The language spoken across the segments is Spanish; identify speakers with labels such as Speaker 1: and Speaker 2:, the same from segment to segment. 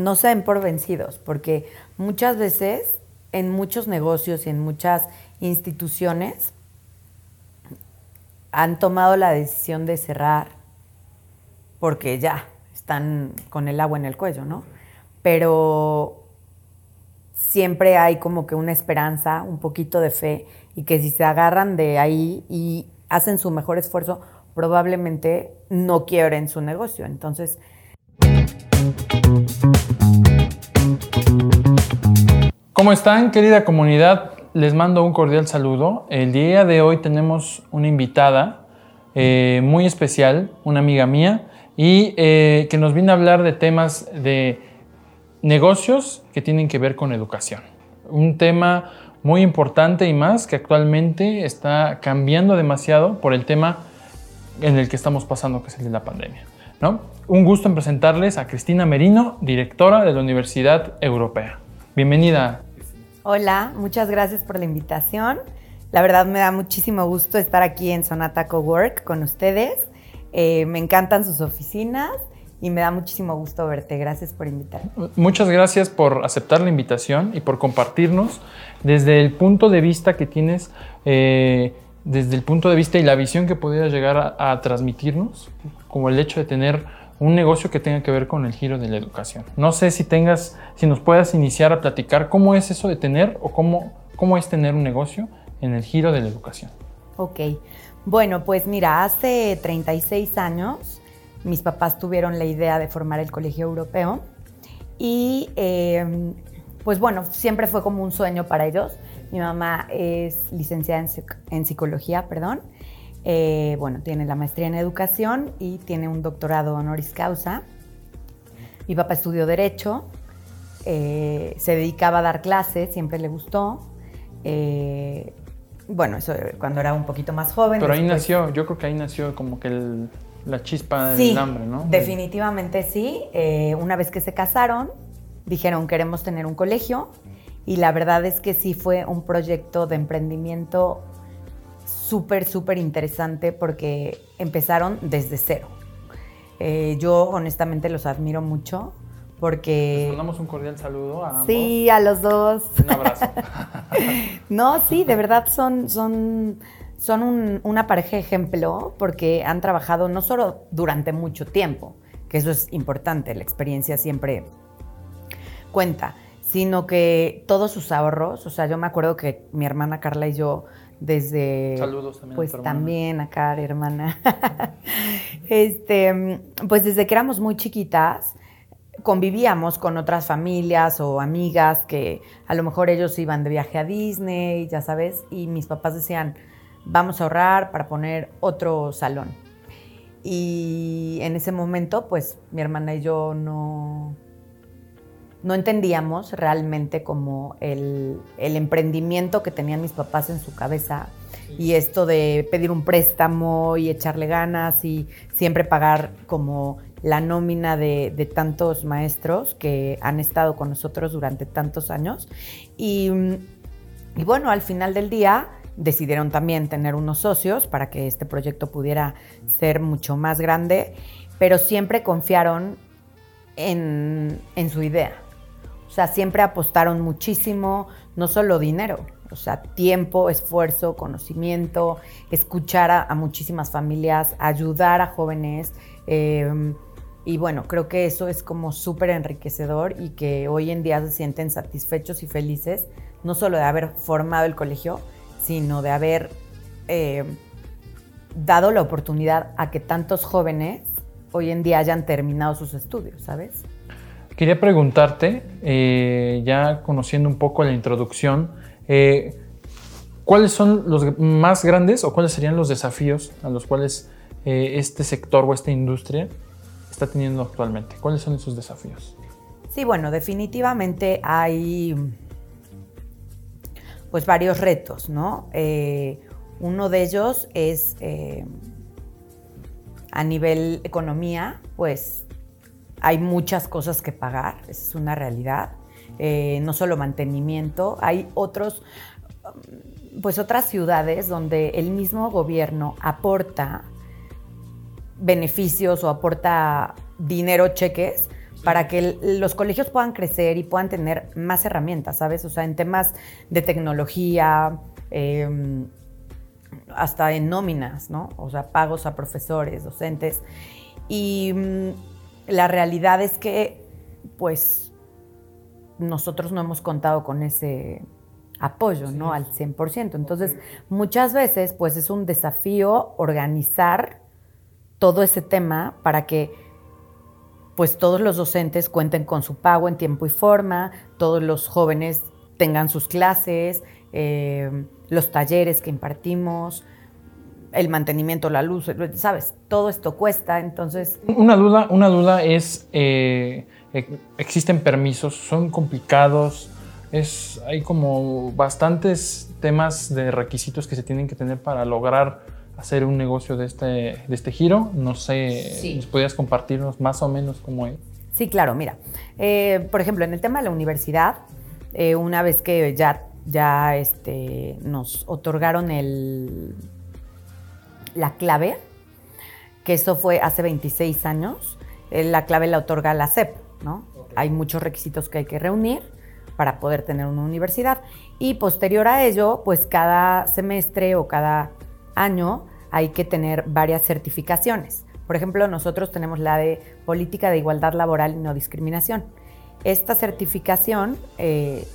Speaker 1: no se den por vencidos, porque muchas veces en muchos negocios y en muchas instituciones han tomado la decisión de cerrar porque ya están con el agua en el cuello, ¿no? Pero siempre hay como que una esperanza, un poquito de fe, y que si se agarran de ahí y hacen su mejor esfuerzo, probablemente no quiebren su negocio. Entonces...
Speaker 2: ¿Cómo están, querida comunidad? Les mando un cordial saludo. El día de hoy tenemos una invitada eh, muy especial, una amiga mía, y eh, que nos viene a hablar de temas de negocios que tienen que ver con educación. Un tema muy importante y más que actualmente está cambiando demasiado por el tema en el que estamos pasando, que es el de la pandemia. ¿no? Un gusto en presentarles a Cristina Merino, directora de la Universidad Europea. Bienvenida.
Speaker 1: Hola, muchas gracias por la invitación. La verdad me da muchísimo gusto estar aquí en Sonata Cowork con ustedes. Eh, me encantan sus oficinas y me da muchísimo gusto verte. Gracias por invitarme.
Speaker 2: Muchas gracias por aceptar la invitación y por compartirnos desde el punto de vista que tienes, eh, desde el punto de vista y la visión que pudieras llegar a, transmitirnos, como el hecho de tener un negocio que tenga que ver con el giro de la educación. No sé si tengas, si nos puedas iniciar a platicar cómo es eso de tener o cómo, cómo es tener un negocio en el giro de la educación.
Speaker 1: Ok, bueno, pues mira, hace 36 años mis papás tuvieron la idea de formar el Colegio Europeo y em, pues bueno, siempre fue como un sueño para ellos. Mi mamá es licenciada en, psicología, perdón. Eh, bueno, tiene la maestría en educación y tiene un doctorado honoris causa. Mi papá estudió derecho, eh, se dedicaba a dar clases, siempre le gustó. Eh, bueno, eso cuando era un poquito más joven.
Speaker 2: Pero ahí nació, yo creo que ahí nació como que el, la chispa del hambre, ¿no?
Speaker 1: Definitivamente sí. Una vez que se casaron, dijeron queremos tener un colegio y la verdad es que sí fue un proyecto de emprendimiento súper, súper interesante porque empezaron desde cero. Eh, yo honestamente los admiro mucho porque...
Speaker 2: Les mandamos un cordial saludo a ambos.
Speaker 1: Sí, a los dos.
Speaker 2: Un abrazo.
Speaker 1: no, sí, de verdad son, son son una pareja ejemplo porque han trabajado no solo durante mucho tiempo, que eso es importante, la experiencia siempre cuenta, sino que todos sus ahorros, o sea, yo me acuerdo que mi hermana Carla y yo desde
Speaker 2: saludos también
Speaker 1: pues a también a Car, hermana. este, pues desde que éramos muy chiquitas convivíamos con otras familias o amigas que a lo mejor ellos iban de viaje a Disney, ya sabes, y mis papás decían, vamos a ahorrar para poner otro salón. Y en ese momento, pues mi hermana y yo no, no entendíamos realmente como el, emprendimiento que tenían mis papás en su cabeza y esto de pedir un préstamo y echarle ganas y siempre pagar como la nómina de, de, tantos maestros que han estado con nosotros durante tantos años. Y, y bueno, al final del día decidieron también tener unos socios para que este proyecto pudiera ser mucho más grande, pero siempre confiaron en, su idea. O sea, siempre apostaron muchísimo, no solo dinero, o sea, tiempo, esfuerzo, conocimiento, escuchar a, muchísimas familias, ayudar a jóvenes. Em, y bueno, creo que eso es como súper enriquecedor y que hoy en día se sienten satisfechos y felices, no solo de haber formado el colegio, sino de haber eh, dado la oportunidad a que tantos jóvenes hoy en día hayan terminado sus estudios, ¿sabes?
Speaker 2: Quería preguntarte, eh, ya conociendo un poco la introducción, eh, ¿cuáles son los más grandes o cuáles serían los desafíos a los cuales este sector o esta industria está teniendo actualmente? ¿Cuáles son esos desafíos?
Speaker 1: Sí, bueno, definitivamente hay pues varios retos, ¿no? Eh, uno de ellos es eh, a nivel economía, pues hay muchas cosas que pagar, esa es una realidad. Eh, no solo mantenimiento, hay otros, pues otras ciudades donde el mismo gobierno aporta beneficios o aporta dinero, cheques, para que los colegios puedan crecer y puedan tener más herramientas, ¿sabes? O sea, en temas de tecnología, em, hasta en nóminas, ¿no? O sea, pagos a profesores, docentes. Y mm, la realidad es que, pues, nosotros no hemos contado con ese apoyo, ¿no? Al 100%. Entonces, muchas veces, pues, es un desafío organizar todo ese tema para que pues todos los docentes cuenten con su pago en tiempo y forma, todos los jóvenes tengan sus clases, eh, los talleres que impartimos, el mantenimiento, la luz, sabes, todo esto cuesta, entonces...
Speaker 2: Una duda, una duda es, eh, e, existen permisos, son complicados, es, hay como bastantes temas de requisitos que se tienen que tener para lograr hacer un negocio de este, de este giro. No sé, ¿nos podrías compartirnos más o menos cómo es?
Speaker 1: Sí, claro, mira. Eh, por ejemplo, en el tema de la universidad, eh, una vez que ya, ya este, nos otorgaron el, la clave, que eso fue hace 26 años, eh, la clave la otorga la SEP, ¿no? Hay muchos requisitos que hay que reunir para poder tener una universidad. Y posterior a ello, pues cada semestre o cada año hay que tener varias certificaciones. Por ejemplo, nosotros tenemos la de Política de Igualdad Laboral y No Discriminación. Esta certificación eh,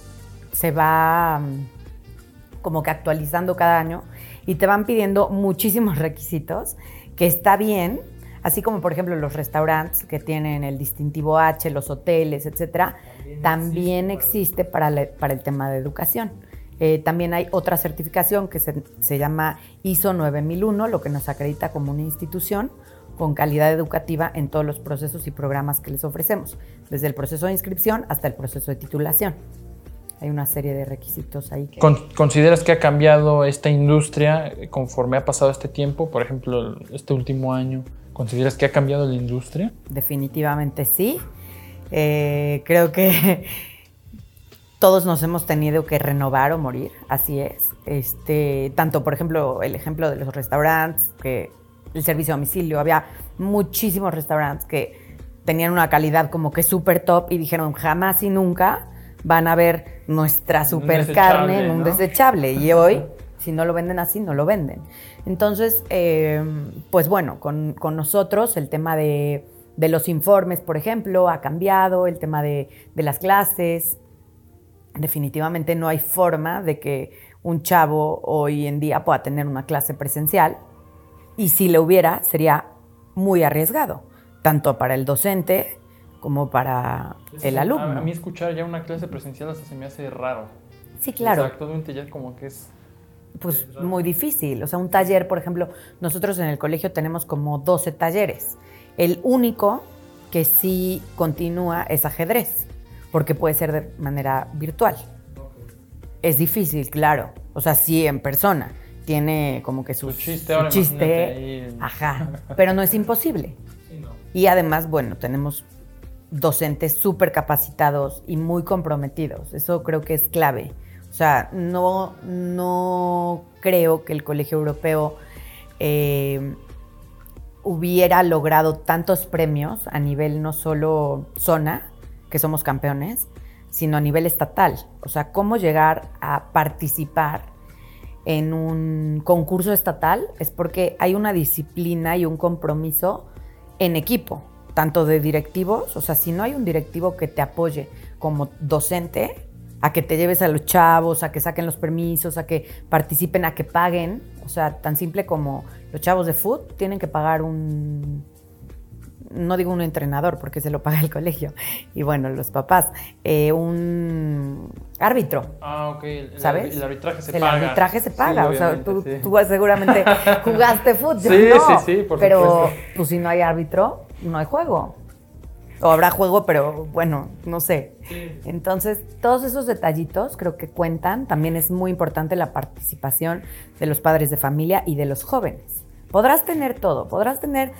Speaker 1: se va mm, como que actualizando cada año y te van pidiendo muchísimos requisitos, que está bien, así como por ejemplo los restaurantes que tienen el distintivo H, los hoteles, etcétera, también, existe, para, para el tema de educación. Eh, también hay otra certificación que se, llama ISO 9001, lo que nos acredita como una institución con calidad educativa en todos los procesos y programas que les ofrecemos, desde el proceso de inscripción hasta el proceso de titulación. Hay una serie de requisitos ahí.
Speaker 2: ¿Consideras que ha cambiado esta industria conforme ha pasado este tiempo? Por ejemplo, este último año, ¿consideras que ha cambiado la industria?
Speaker 1: Definitivamente sí. Eh, creo que todos nos hemos tenido que renovar o morir, así es. Este, tanto, por ejemplo, el ejemplo de los restaurantes, que el servicio a domicilio, había muchísimos restaurantes que tenían una calidad como que súper top y dijeron jamás y nunca van a ver nuestra super carne en un desechable. Y hoy, si no lo venden así, no lo venden. Entonces, eh, pues bueno, con, nosotros el tema de, los informes, por ejemplo, ha cambiado, el tema de, de las clases, definitivamente no hay forma de que un chavo hoy en día pueda tener una clase presencial y si le hubiera sería muy arriesgado, tanto para el docente como para el alumno.
Speaker 2: A, mí escuchar ya una clase presencial hasta se me hace raro.
Speaker 1: Sí, claro.
Speaker 2: Exactamente, ya como que es...
Speaker 1: Pues muy difícil. O sea, un taller, por ejemplo, nosotros en el colegio tenemos como 12 talleres. El único que sí continúa es ajedrez porque puede ser de manera virtual. Es difícil, claro. O sea, sí en persona. Tiene como que su,
Speaker 2: chiste, ahora
Speaker 1: chiste ajá, pero no es imposible. Y además, bueno, tenemos docentes súper capacitados y muy comprometidos. Eso creo que es clave. O sea, no, no creo que el Colegio Europeo eh, hubiera logrado tantos premios a nivel no solo zona, que somos campeones, sino a nivel estatal. O sea, cómo llegar a participar en un concurso estatal es porque hay una disciplina y un compromiso en equipo, tanto de directivos, o sea, si no hay un directivo que te apoye como docente, a que te lleves a los chavos, a que saquen los permisos, a que participen, a que paguen, o sea, tan simple como los chavos de foot tienen que pagar un no digo un entrenador porque se lo paga el colegio, y bueno, los papás, eh, un árbitro.
Speaker 2: Ah, ok.
Speaker 1: ¿Sabes?
Speaker 2: El arbitraje se paga.
Speaker 1: El arbitraje se paga. o sea, tú, seguramente jugaste fútbol.
Speaker 2: Sí, sí, sí, por
Speaker 1: Pero pues si no hay árbitro, no hay juego. O habrá juego, pero bueno, no sé. Entonces, todos esos detallitos creo que cuentan. También es muy importante la participación de los padres de familia y de los jóvenes. Podrás tener todo, podrás tener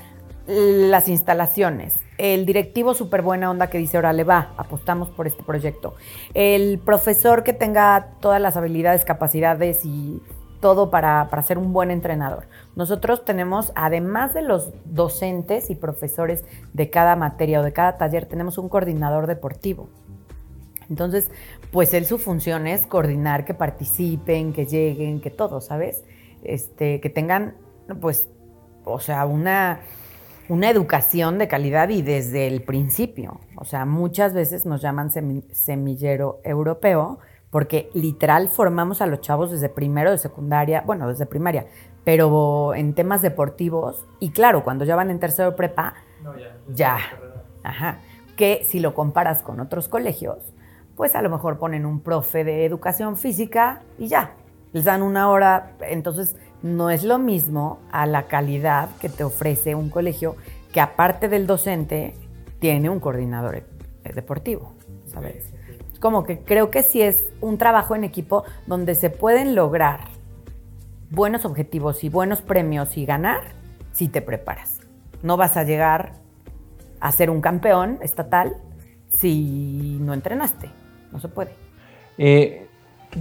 Speaker 1: las instalaciones, el directivo súper buena onda que dice, ahora le va, apostamos por este proyecto, el profesor que tenga todas las habilidades, capacidades y todo para, para ser un buen entrenador. Nosotros tenemos, además de los docentes y profesores de cada materia o de cada taller, tenemos un coordinador deportivo. Entonces, pues él su función es coordinar que participen, que lleguen, que todo, ¿sabes? Este, que tengan, pues, o sea, una, una educación de calidad y desde el principio. O sea, muchas veces nos llaman semillero europeo porque literal formamos a los chavos desde primero de secundaria, bueno, desde primaria, pero en temas deportivos y claro, cuando ya van en tercero prepa, ya, ya. Ajá. Que si lo comparas con otros colegios, pues a lo mejor ponen un profe de educación física y ya, les dan una hora, entonces no es lo mismo a la calidad que te ofrece un colegio que aparte del docente tiene un coordinador deportivo, ¿sabes? Como que creo que sí es un trabajo en equipo donde se pueden lograr buenos objetivos y buenos premios y ganar si te preparas. No vas a llegar a ser un campeón estatal si no entrenaste. No se puede.
Speaker 2: Eh,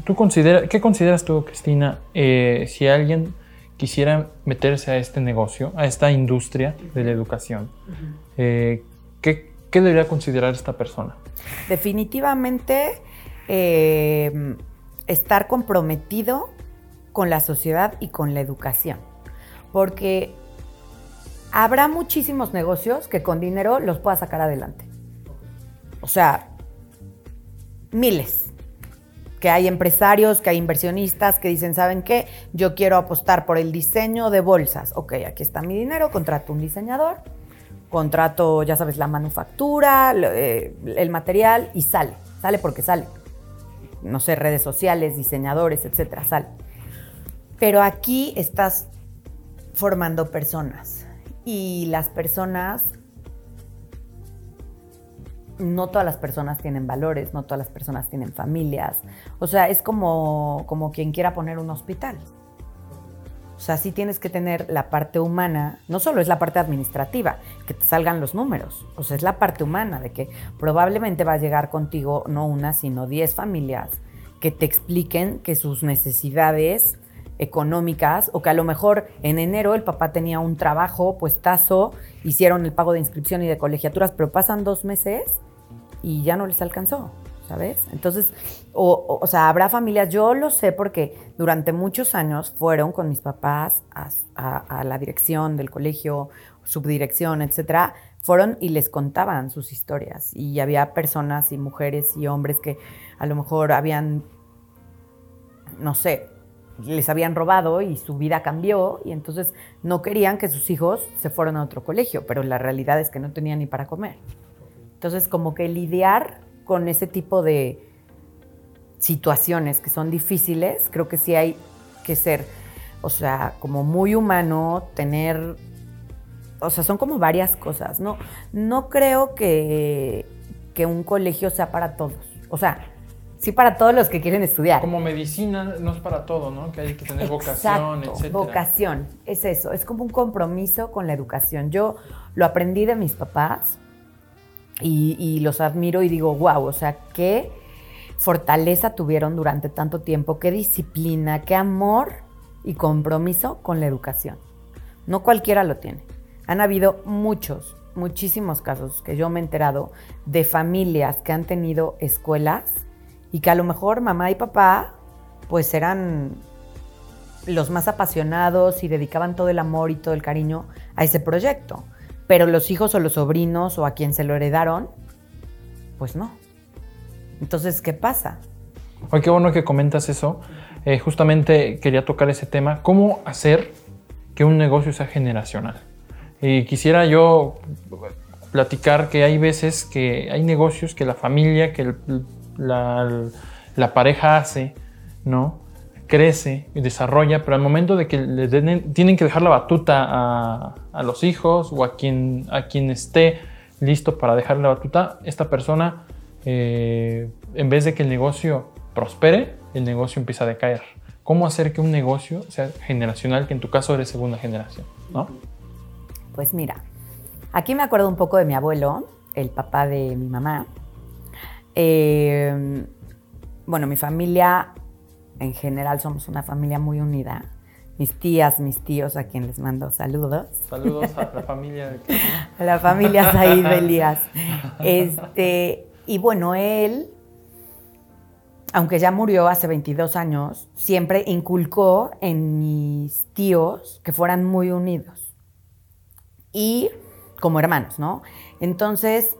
Speaker 2: ¿tú considera, ¿Qué consideras tú, Cristina, eh, si alguien quisiera meterse a este negocio, a esta industria de la educación? Eh, ¿qué, debería considerar esta persona?
Speaker 1: Definitivamente estar comprometido con la sociedad y con la educación. Porque habrá muchísimos negocios que con dinero los pueda sacar adelante. O sea, miles. Que hay empresarios, que hay inversionistas que dicen, ¿saben qué? Yo quiero apostar por el diseño de bolsas. Ok, aquí está mi dinero, contrato un diseñador, contrato, ya sabes, la manufactura, eh, el material y sale. Sale porque sale. No sé, redes sociales, diseñadores, etcétera, sale. Pero aquí estás formando personas y las personas no todas las personas tienen valores, no todas las personas tienen familias. O sea, es como, como quien quiera poner un hospital. O sea, sí tienes que tener la parte humana, no solo es la parte administrativa, que te salgan los números, o sea, es la parte humana de que probablemente va a llegar contigo no una, sino diez familias que te expliquen que sus necesidades económicas o que a lo mejor en enero el papá tenía un trabajo puestazo, hicieron el pago de inscripción y de colegiaturas, pero pasan dos meses y ya no les alcanzó, ¿sabes? Entonces, o, sea, habrá familias, yo lo sé porque durante muchos años fueron con mis papás a, la dirección del colegio, subdirección, etcétera, fueron y les contaban sus historias. Y había personas y mujeres y hombres que a lo mejor habían, no sé, les habían robado y su vida cambió y entonces no querían que sus hijos se fueran a otro colegio, pero la realidad es que no tenían ni para comer. Entonces, como que lidiar con ese tipo de situaciones que son difíciles, creo que sí hay que ser, o sea, como muy humano, tener, o sea, son como varias cosas, ¿no? No creo que, que un colegio sea para todos. O sea, sí para todos los que quieren estudiar.
Speaker 2: Como medicina no es para todo, ¿no? Que hay que tener vocación, etc.
Speaker 1: Vocación, es eso, es como un compromiso con la educación. Yo lo aprendí de mis papás y, los admiro y digo, wow, o sea, qué fortaleza tuvieron durante tanto tiempo, qué disciplina, qué amor y compromiso con la educación. No cualquiera lo tiene. Han habido muchos, muchísimos casos que yo me he enterado de familias que han tenido escuelas y que a lo mejor mamá y papá pues eran los más apasionados y dedicaban todo el amor y todo el cariño a ese proyecto pero los hijos o los sobrinos o a quien se lo heredaron, pues no. Entonces, ¿qué pasa?
Speaker 2: Ay, qué bueno que comentas eso. Eh, justamente quería tocar ese tema, ¿cómo hacer que un negocio sea generacional? Y quisiera yo platicar que hay veces que hay negocios que la familia, que la, la pareja hace, ¿no? Crece y desarrolla, pero al momento de que le tienen que dejar la batuta a, los hijos o a quien, a quien esté listo para dejar la batuta, esta persona, eh, en vez de que el negocio prospere, el negocio empieza a decaer. ¿Cómo hacer que un negocio sea generacional, que en tu caso eres segunda generación? ¿no?
Speaker 1: Pues mira, aquí me acuerdo un poco de mi abuelo, el papá de mi mamá. Eh, bueno, mi familia en general somos una familia muy unida. Mis tías, mis tíos, a quien les mando saludos.
Speaker 2: Saludos a la familia.
Speaker 1: a la familia Said Elías. Este, y bueno, él, aunque ya murió hace 22 años, siempre inculcó en mis tíos que fueran muy unidos. Y como hermanos, ¿no? Entonces,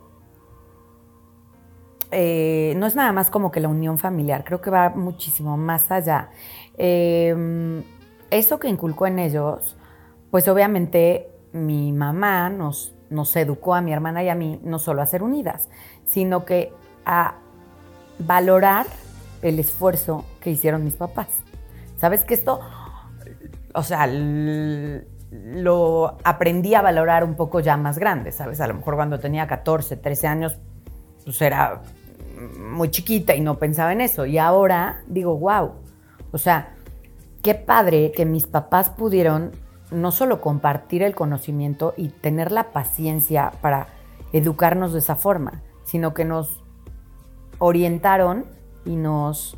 Speaker 1: eh, no es nada más como que la unión familiar, creo que va muchísimo más allá. Em, eso que inculcó en ellos, pues obviamente mi mamá nos, nos educó a mi hermana y a mí no solo a ser unidas, sino que a valorar el esfuerzo que hicieron mis papás. ¿Sabes que esto, o sea, lo aprendí a valorar un poco ya más grande, ¿sabes? A lo mejor cuando tenía 14, 13 años, pues era muy chiquita y no pensaba en eso. Y ahora digo, wow, o sea, qué padre que mis papás pudieron no solo compartir el conocimiento y tener la paciencia para educarnos de esa forma, sino que nos orientaron y nos,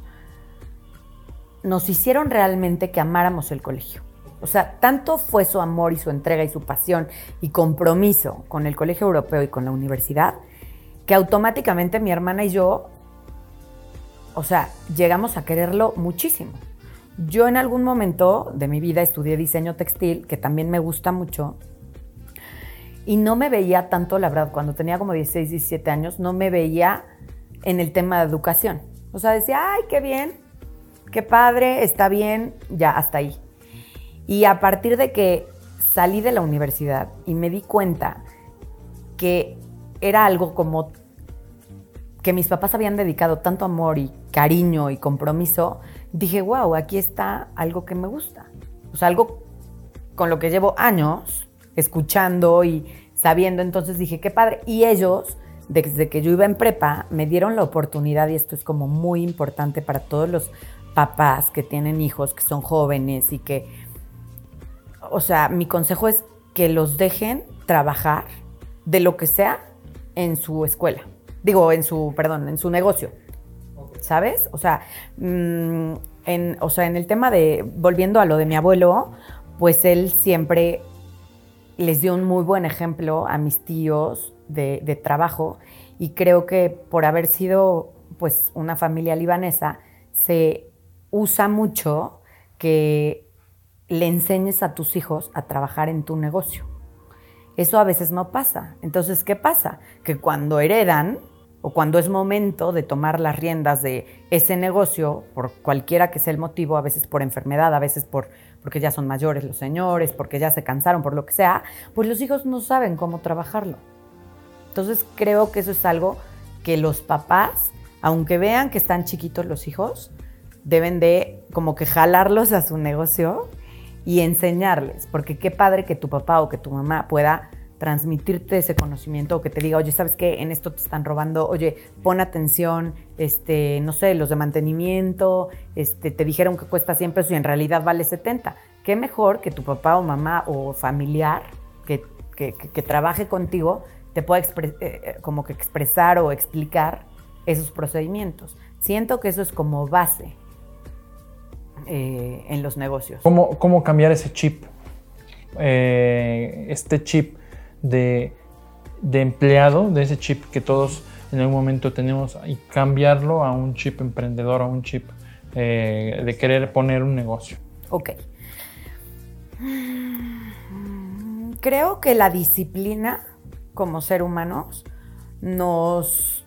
Speaker 1: nos hicieron realmente que amáramos el colegio. O sea, tanto fue su amor y su entrega y su pasión y compromiso con el Colegio Europeo y con la universidad, que automáticamente mi hermana y yo, o sea, llegamos a quererlo muchísimo. Yo en algún momento de mi vida estudié diseño textil, que también me gusta mucho, y no me veía tanto, la verdad, cuando tenía como 16, 17 años, no me veía en el tema de educación. O sea, decía, ay, qué bien, qué padre, está bien, ya, hasta ahí. Y a partir de que salí de la universidad y me di cuenta que era algo como que mis papás habían dedicado tanto amor y cariño y compromiso, dije, wow, aquí está algo que me gusta. O sea, algo con lo que llevo años escuchando y sabiendo. Entonces dije, qué padre. Y ellos, desde que yo iba en prepa, me dieron la oportunidad, y esto es como muy importante para todos los papás que tienen hijos, que son jóvenes y que, o sea, mi consejo es que los dejen trabajar de lo que sea en su escuela. Digo, en su, perdón, en su negocio. ¿Sabes? O sea, mm, en, o sea, en el tema de, volviendo a lo de mi abuelo, pues él siempre les dio un muy buen ejemplo a mis tíos de, de trabajo y creo que por haber sido pues una familia libanesa, se usa mucho que le enseñes a tus hijos a trabajar en tu negocio. Eso a veces no pasa. Entonces, ¿qué pasa? Que cuando heredan o cuando es momento de tomar las riendas de ese negocio, por cualquiera que sea el motivo, a veces por enfermedad, a veces por, porque ya son mayores los señores, porque ya se cansaron, por lo que sea, pues los hijos no saben cómo trabajarlo. Entonces creo que eso es algo que los papás, aunque vean que están chiquitos los hijos, deben de como que jalarlos a su negocio y enseñarles, porque qué padre que tu papá o que tu mamá pueda transmitirte ese conocimiento o que te diga, oye, ¿sabes qué? En esto te están robando, oye, pon atención, este, no sé, los de mantenimiento, este, te dijeron que cuesta 100 pesos y en realidad vale 70. Qué mejor que tu papá o mamá o familiar que, que, trabaje contigo te pueda eh, eh, expresar o explicar esos procedimientos. Siento que eso es como base eh, en los negocios.
Speaker 2: ¿Cómo, ¿Cómo, cambiar ese chip? Eh, este chip de, de, empleado, de ese chip que todos en algún momento tenemos, y cambiarlo a un chip emprendedor, a un chip eh, de querer poner un negocio.
Speaker 1: Ok. Creo que la disciplina como ser humanos nos...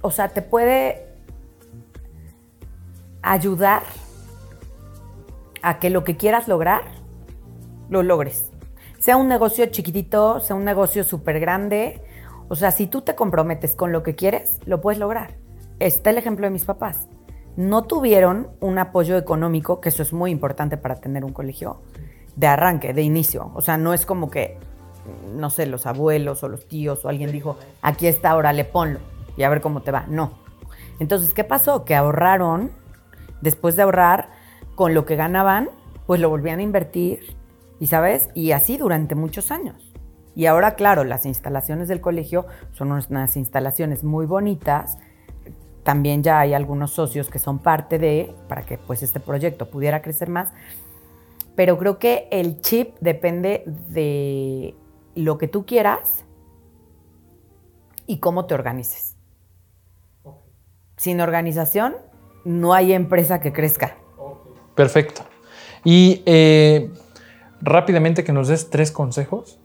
Speaker 1: O sea, te puede ayudar a que lo que quieras lograr, lo logres. Sea un negocio chiquitito, sea un negocio súper grande. O sea, si tú te comprometes con lo que quieres, lo puedes lograr. Está el ejemplo de mis papás. No tuvieron un apoyo económico, que eso es muy importante para tener un colegio, de arranque, de inicio. O sea, no es como que, no sé, los abuelos o los tíos o alguien dijo, aquí está, ahora le ponlo y a ver cómo te va. No. Entonces, ¿qué pasó? Que ahorraron después de ahorrar con lo que ganaban, pues lo volvían a invertir, y sabes, y así durante muchos años. Y ahora, claro, las instalaciones del colegio son unas instalaciones muy bonitas, también ya hay algunos socios que son parte de, para que pues este proyecto pudiera crecer más. Pero creo que el chip depende de lo que tú quieras y cómo te organices. Sin organización no hay empresa que crezca.
Speaker 2: Perfecto. Y eh, rápidamente que nos des tres consejos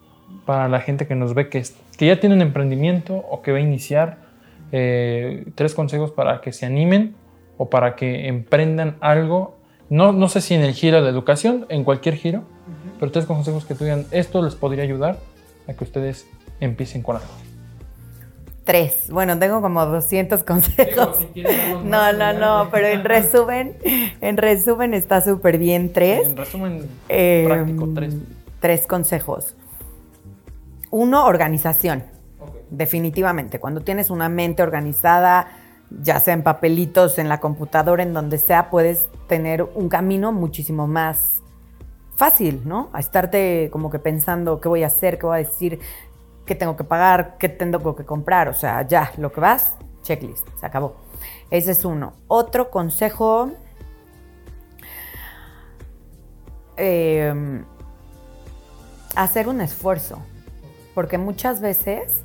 Speaker 2: para la gente que nos ve que, que ya tiene un emprendimiento o que va a iniciar. Eh, tres consejos para que se animen o para que emprendan algo. No, no sé si en el giro de educación, en cualquier giro, pero tres consejos que tú digan, esto les podría ayudar a que ustedes empiecen con algo.
Speaker 1: Tres. Bueno, tengo como 200 consejos. no, no, no, pero en resumen, en resumen está súper bien tres.
Speaker 2: En resumen, em, práctico, tres.
Speaker 1: Tres consejos. Uno, organización. Definitivamente. Cuando tienes una mente organizada, ya sea en papelitos, en la computadora, en donde sea, puedes tener un camino muchísimo más fácil, ¿no? A estarte como que pensando qué voy a hacer, qué voy a decir, qué tengo que pagar, qué tengo que comprar. O sea, ya, lo que vas, checklist, se acabó. Ese es uno. Otro consejo. Em, hacer un esfuerzo. Porque muchas veces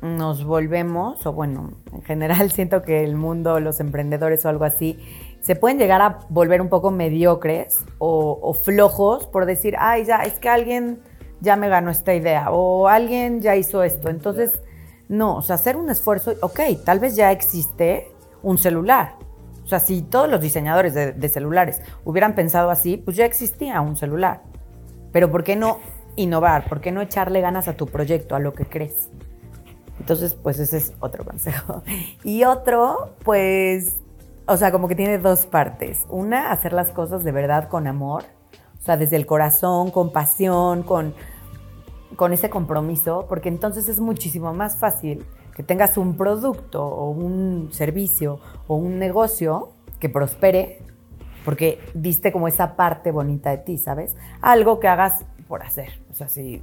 Speaker 1: nos volvemos, o bueno, en general siento que el mundo, los emprendedores o algo así, se pueden llegar a volver un poco mediocres o, o flojos por decir, ay, ya, es que alguien ya me ganó esta idea o alguien ya hizo esto. Entonces, no, o sea, hacer un esfuerzo, ok, tal vez ya existe un celular. O sea, si todos los diseñadores de, celulares hubieran pensado así, pues ya existía un celular. Pero ¿por qué no innovar? ¿Por qué no echarle ganas a tu proyecto, a lo que crees? Entonces, pues ese es otro consejo. Y otro, pues, o sea, como que tiene dos partes. Una, hacer las cosas de verdad con amor. O sea, desde el corazón, con pasión, con con ese compromiso, porque entonces es muchísimo más fácil que tengas un producto o un servicio o un negocio que prospere, porque diste como esa parte bonita de ti, ¿sabes? Algo que hagas por hacer. O sea, si,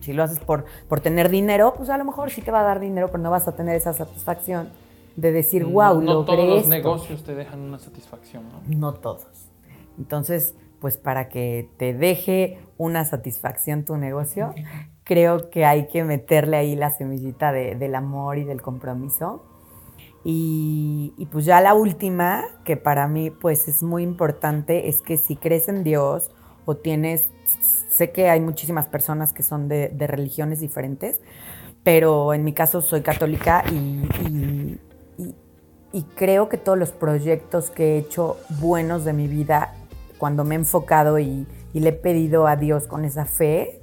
Speaker 1: si lo haces por, por tener dinero, pues a lo mejor sí te va a dar dinero, pero no vas a tener esa satisfacción de decir, wow,
Speaker 2: no,
Speaker 1: no
Speaker 2: todos los negocios te dejan una satisfacción, ¿no?
Speaker 1: No todos. Entonces, pues para que te deje una satisfacción tu negocio, creo que hay que meterle ahí la semillita del amor y del compromiso. Y, pues ya la última, que para mí pues es muy importante, es que si crees en Dios o tienes, sé que hay muchísimas personas que son de, religiones diferentes, pero en mi caso soy católica y, y creo que todos los proyectos que he hecho buenos de mi vida cuando me he enfocado y, le he pedido a Dios con esa fe,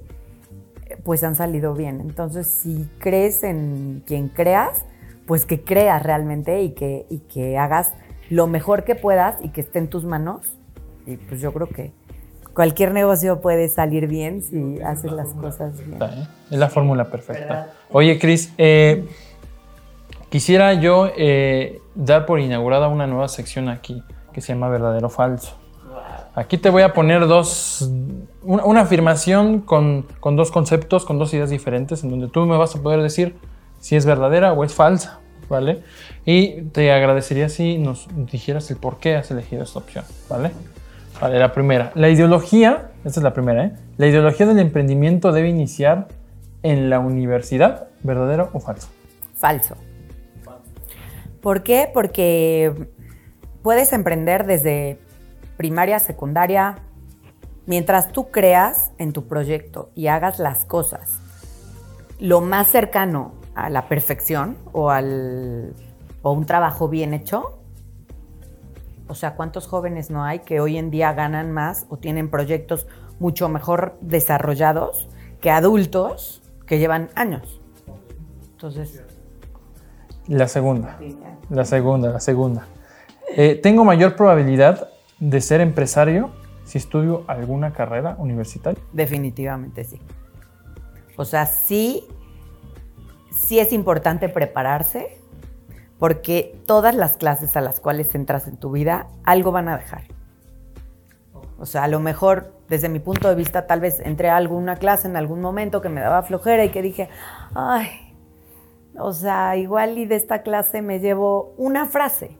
Speaker 1: pues han salido bien. Entonces, si crees en quien creas, pues que creas realmente y que, y que hagas lo mejor que puedas y que esté en tus manos. Y pues yo creo que cualquier negocio puede salir bien si haces las cosas bien.
Speaker 2: ¿eh? Es la fórmula perfecta. Oye, Cris, eh, quisiera yo eh, dar por inaugurada una nueva sección aquí que se llama Verdadero Falso. Aquí te voy a poner dos, una, afirmación con, dos conceptos, con dos ideas diferentes, en donde tú me vas a poder decir si es verdadera o es falsa, ¿vale? Y te agradecería si nos dijeras el por qué has elegido esta opción, ¿vale? Vale, la primera. La ideología, esta es la primera, ¿eh? La ideología del emprendimiento debe iniciar en la universidad, ¿verdadero o falso?
Speaker 1: Falso. ¿Por qué? Porque puedes emprender desde primaria, secundaria, mientras tú creas en tu proyecto y hagas las cosas lo más cercano a la perfección o al o un trabajo bien hecho, o sea, ¿cuántos jóvenes no hay que hoy en día ganan más o tienen proyectos mucho mejor desarrollados que adultos que llevan años? Entonces...
Speaker 2: La segunda, la segunda, la segunda. Eh, tengo mayor probabilidad de ser empresario si estudio alguna carrera universitaria?
Speaker 1: Definitivamente sí. O sea, sí, sí es importante prepararse porque todas las clases a las cuales entras en tu vida algo van a dejar. O sea, a lo mejor, desde mi punto de vista, tal vez entré a alguna clase en algún momento que me daba flojera y que dije, ay, O sea, igual y de esta clase me llevo una frase.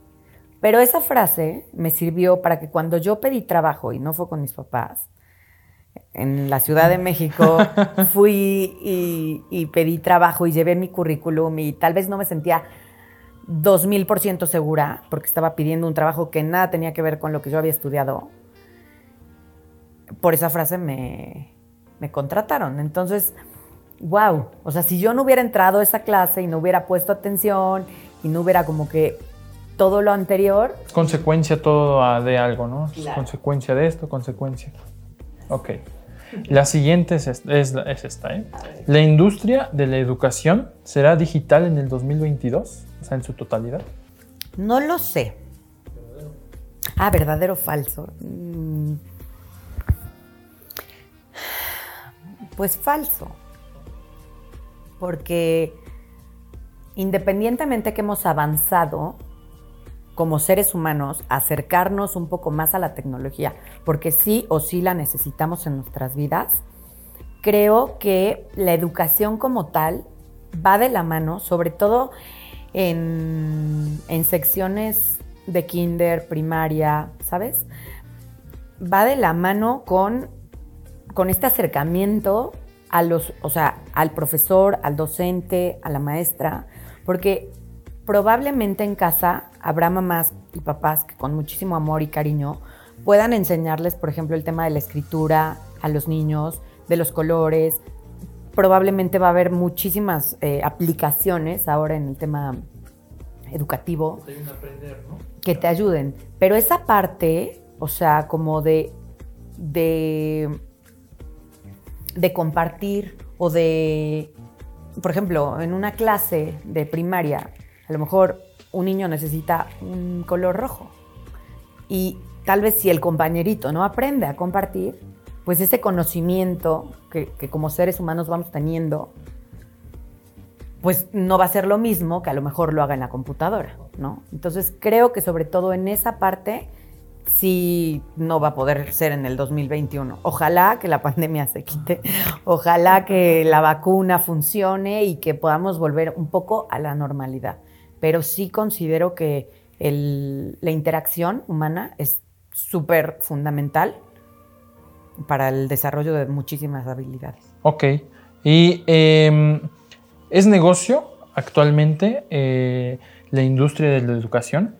Speaker 1: Pero esa frase me sirvió para que cuando yo pedí trabajo, y no fue con mis papás, en la Ciudad de México, fui y, y pedí trabajo y llevé mi currículum y tal vez no me sentía 2000% segura porque estaba pidiendo un trabajo que nada tenía que ver con lo que yo había estudiado. Por esa frase me, me contrataron. Entonces, wow, o sea, si yo no hubiera entrado a esa clase y no hubiera puesto atención y no hubiera como que todo lo anterior.
Speaker 2: Consecuencia todo de algo, ¿no? Consecuencia de esto, consecuencia. Ok. La siguiente es, esta, ¿eh? ¿La industria de la educación será digital en el 2022? O sea, en su totalidad.
Speaker 1: No lo sé. Ah, verdadero o falso. Mm. Pues falso. Porque independientemente que hemos avanzado como seres humanos, acercarnos un poco más a la tecnología, porque sí o sí la necesitamos en nuestras vidas, creo que la educación como tal va de la mano, sobre todo en, secciones de kinder, primaria, ¿sabes? Va de la mano con, con este acercamiento a los, o sea, al profesor, al docente, a la maestra, porque probablemente en casa habrá mamás y papás que con muchísimo amor y cariño puedan enseñarles, por ejemplo, el tema de la escritura a los niños, de los colores. Probablemente va a haber muchísimas eh, aplicaciones ahora en el tema educativo que te ayuden. Pero esa parte, o sea, como de, de, de compartir o de, por ejemplo, en una clase de primaria, a lo mejor un niño necesita un color rojo. Y tal vez si el compañerito no aprende a compartir, pues ese conocimiento que, como seres humanos vamos teniendo, pues no va a ser lo mismo que a lo mejor lo haga en la computadora, ¿no? Entonces creo que sobre todo en esa parte sí no va a poder ser en el 2021. Ojalá que la pandemia se quite, ojalá que la vacuna funcione y que podamos volver un poco a la normalidad pero sí considero que la interacción humana es súper fundamental para el desarrollo de muchísimas habilidades.
Speaker 2: Ok. ¿Y em, es negocio actualmente eh, la industria de la educación?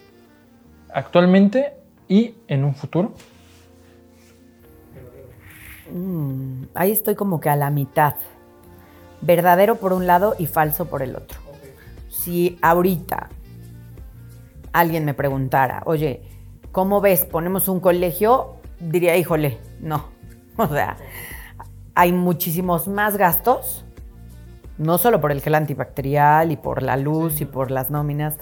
Speaker 2: ¿Actualmente y en un futuro?
Speaker 1: Mm, ahí estoy como que a la mitad. Verdadero por un lado y falso por el otro si ahorita alguien me preguntara, oye, ¿cómo ves? ¿Ponemos un colegio? Diría, híjole, no. O sea, hay muchísimos más gastos, no solo por el gel antibacterial y por la luz y por las nóminas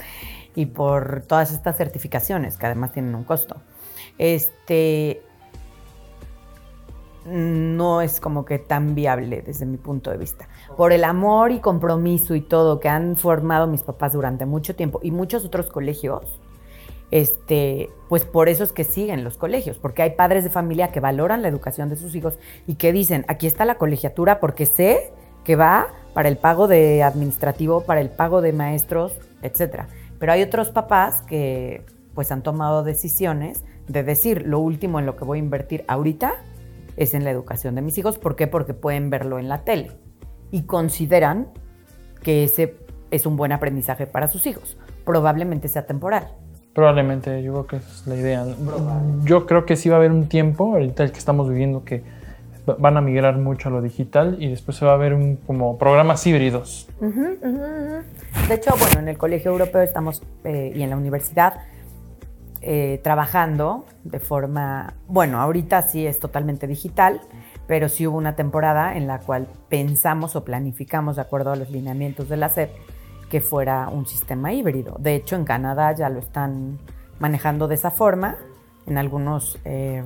Speaker 1: y por todas estas certificaciones que además tienen un costo. Este, no es como que tan viable desde mi punto de vista. Por el amor y compromiso y todo que han formado mis papás durante mucho tiempo y muchos otros colegios, este, pues por eso es que siguen los colegios, porque hay padres de familia que valoran la educación de sus hijos y que dicen, aquí está la colegiatura porque sé que va para el pago de administrativo, para el pago de maestros, etc. Pero hay otros papás que pues han tomado decisiones de decir, lo último en lo que voy a invertir ahorita es en la educación de mis hijos. ¿Por qué? Porque pueden verlo en la tele y consideran que ese es un buen aprendizaje para sus hijos. Probablemente sea temporal.
Speaker 2: Probablemente, yo creo que es la idea. Yo creo que sí va a haber un tiempo, ahorita el que estamos viviendo, que van a migrar mucho a lo digital y después se va a ver un, como programas híbridos.
Speaker 1: De hecho, bueno, en el Colegio Europeo estamos eh, y en la universidad eh, trabajando de forma, bueno, ahorita sí es totalmente digital, pero sí hubo una temporada en la cual pensamos o planificamos de acuerdo a los lineamientos de la SEP que fuera un sistema híbrido. De hecho, en Canadá ya lo están manejando de esa forma. En algunos eh,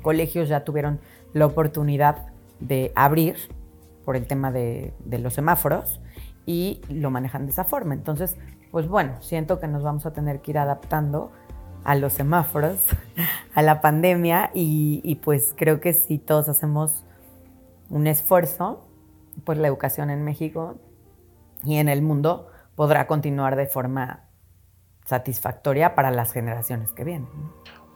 Speaker 1: colegios ya tuvieron la oportunidad de abrir por el tema de, de los semáforos y lo manejan de esa forma. Entonces, pues bueno, siento que nos vamos a tener que ir adaptando a los semáforos, a la pandemia y, pues creo que si todos hacemos un esfuerzo, pues la educación en México y en el mundo podrá continuar de forma satisfactoria para las generaciones que vienen.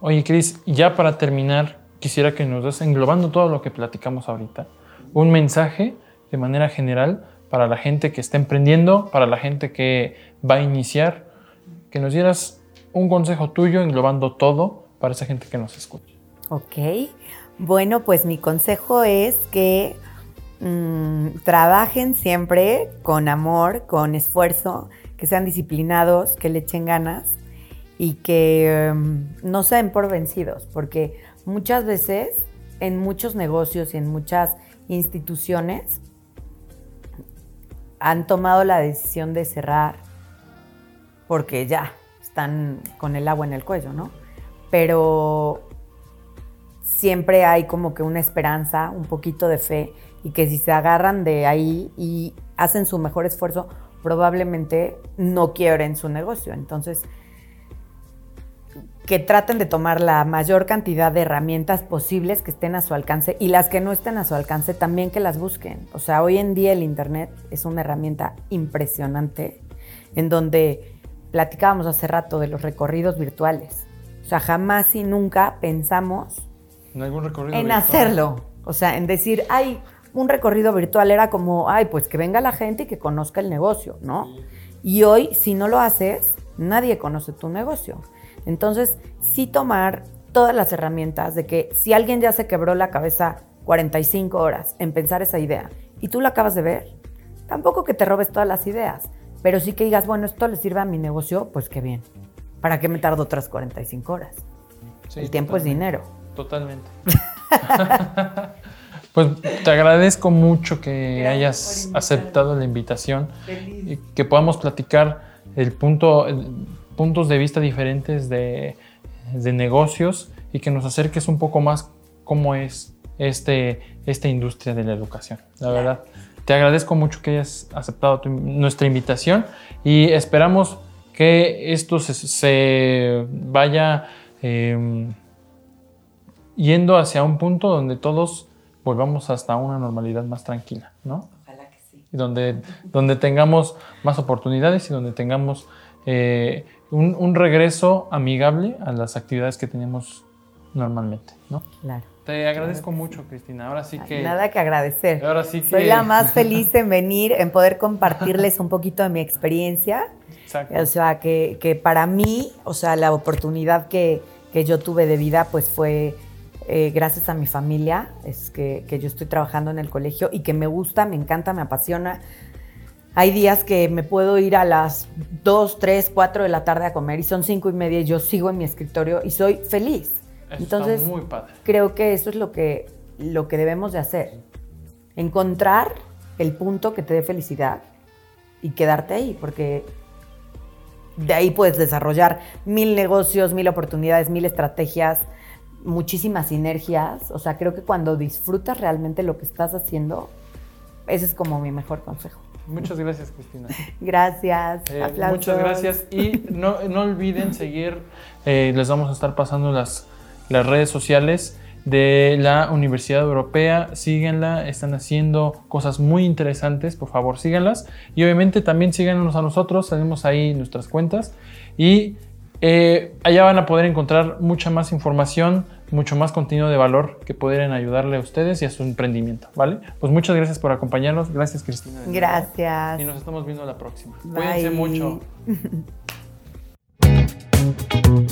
Speaker 2: Oye, Cris, ya para terminar, quisiera que nos des, englobando todo lo que platicamos ahorita, un mensaje de manera general para la gente que está emprendiendo, para la gente que va a iniciar, que nos dieras un consejo tuyo englobando todo para esa gente que nos escucha.
Speaker 1: Ok, bueno, pues mi consejo es que mm, trabajen siempre con amor, con esfuerzo, que sean disciplinados, que le echen ganas y que mm, no se den por vencidos, porque muchas veces en muchos negocios y en muchas instituciones han tomado la decisión de cerrar porque ya están con el agua en el cuello, ¿no? Pero siempre hay como que una esperanza, un poquito de fe y que si se agarran de ahí y hacen su mejor esfuerzo, probablemente no quiebren su negocio. Entonces, que traten de tomar la mayor cantidad de herramientas posibles que estén a su alcance y las que no estén a su alcance también que las busquen. O sea, hoy en día el Internet es una herramienta impresionante en donde platicábamos hace rato de los recorridos virtuales. O sea, jamás y nunca pensamos
Speaker 2: ¿En, algún recorrido
Speaker 1: en
Speaker 2: virtual?
Speaker 1: hacerlo. O sea, en decir, ay, un recorrido virtual era como, ay, pues que venga la gente y que conozca el negocio, ¿no? Y hoy, si no lo haces, nadie conoce tu negocio. Entonces, sí tomar todas las herramientas de que si alguien ya se quebró la cabeza 45 horas en pensar esa idea y tú la acabas de ver, tampoco que te robes todas las ideas, pero sí que digas, bueno, esto le sirve a mi negocio, pues qué bien. ¿Para qué me tardo otras 45 horas?
Speaker 2: Sí,
Speaker 1: el tiempo es dinero.
Speaker 2: Totalmente. pues te agradezco mucho que
Speaker 1: Gracias
Speaker 2: hayas aceptado la invitación y que podamos platicar el punto, el- puntos de vista diferentes de, de negocios y que nos acerques un poco más cómo es este, esta industria de la educación. La verdad, te agradezco mucho que hayas aceptado tu- nuestra invitación y esperamos que esto se, se vaya eh, yendo hacia un punto donde todos volvamos hasta una normalidad más tranquila, ¿no?
Speaker 1: Ojalá que sí.
Speaker 2: Y donde, donde tengamos más oportunidades y donde tengamos eh, un, un regreso amigable a las actividades que tenemos normalmente, ¿no?
Speaker 1: Claro.
Speaker 2: Te agradezco mucho, Cristina. Ahora sí que...
Speaker 1: Nada que agradecer.
Speaker 2: Ahora sí que...
Speaker 1: Soy la más feliz en venir, en poder compartirles un poquito de mi experiencia.
Speaker 2: Exacto.
Speaker 1: O sea, que, que para mí, o sea, la oportunidad que, que yo tuve de vida, pues fue eh, gracias a mi familia, es que, que yo estoy trabajando en el colegio y que me gusta, me encanta, me apasiona. Hay días que me puedo ir a las 2, 3, 4 de la tarde a comer y son 5 y media y yo sigo en mi escritorio y soy feliz.
Speaker 2: Eso
Speaker 1: Entonces,
Speaker 2: está muy padre.
Speaker 1: creo que eso es lo que, lo que debemos de hacer. Encontrar el punto que te dé felicidad y quedarte ahí, porque de ahí puedes desarrollar mil negocios, mil oportunidades, mil estrategias, muchísimas sinergias. O sea, creo que cuando disfrutas realmente lo que estás haciendo, ese es como mi mejor consejo.
Speaker 2: Muchas gracias, Cristina.
Speaker 1: Gracias.
Speaker 2: Eh, muchas gracias y no, no olviden seguir, eh, les vamos a estar pasando las, las redes sociales de la Universidad Europea, síganla, están haciendo cosas muy interesantes, por favor síganlas y obviamente también síganos a nosotros, tenemos ahí nuestras cuentas y eh, allá van a poder encontrar mucha más información, mucho más contenido de valor que pudieran ayudarle a ustedes y a su emprendimiento, ¿vale? Pues muchas gracias por acompañarnos, gracias Cristina.
Speaker 1: Gracias.
Speaker 2: Y nos estamos viendo la próxima.
Speaker 1: Bye.
Speaker 2: Cuídense mucho.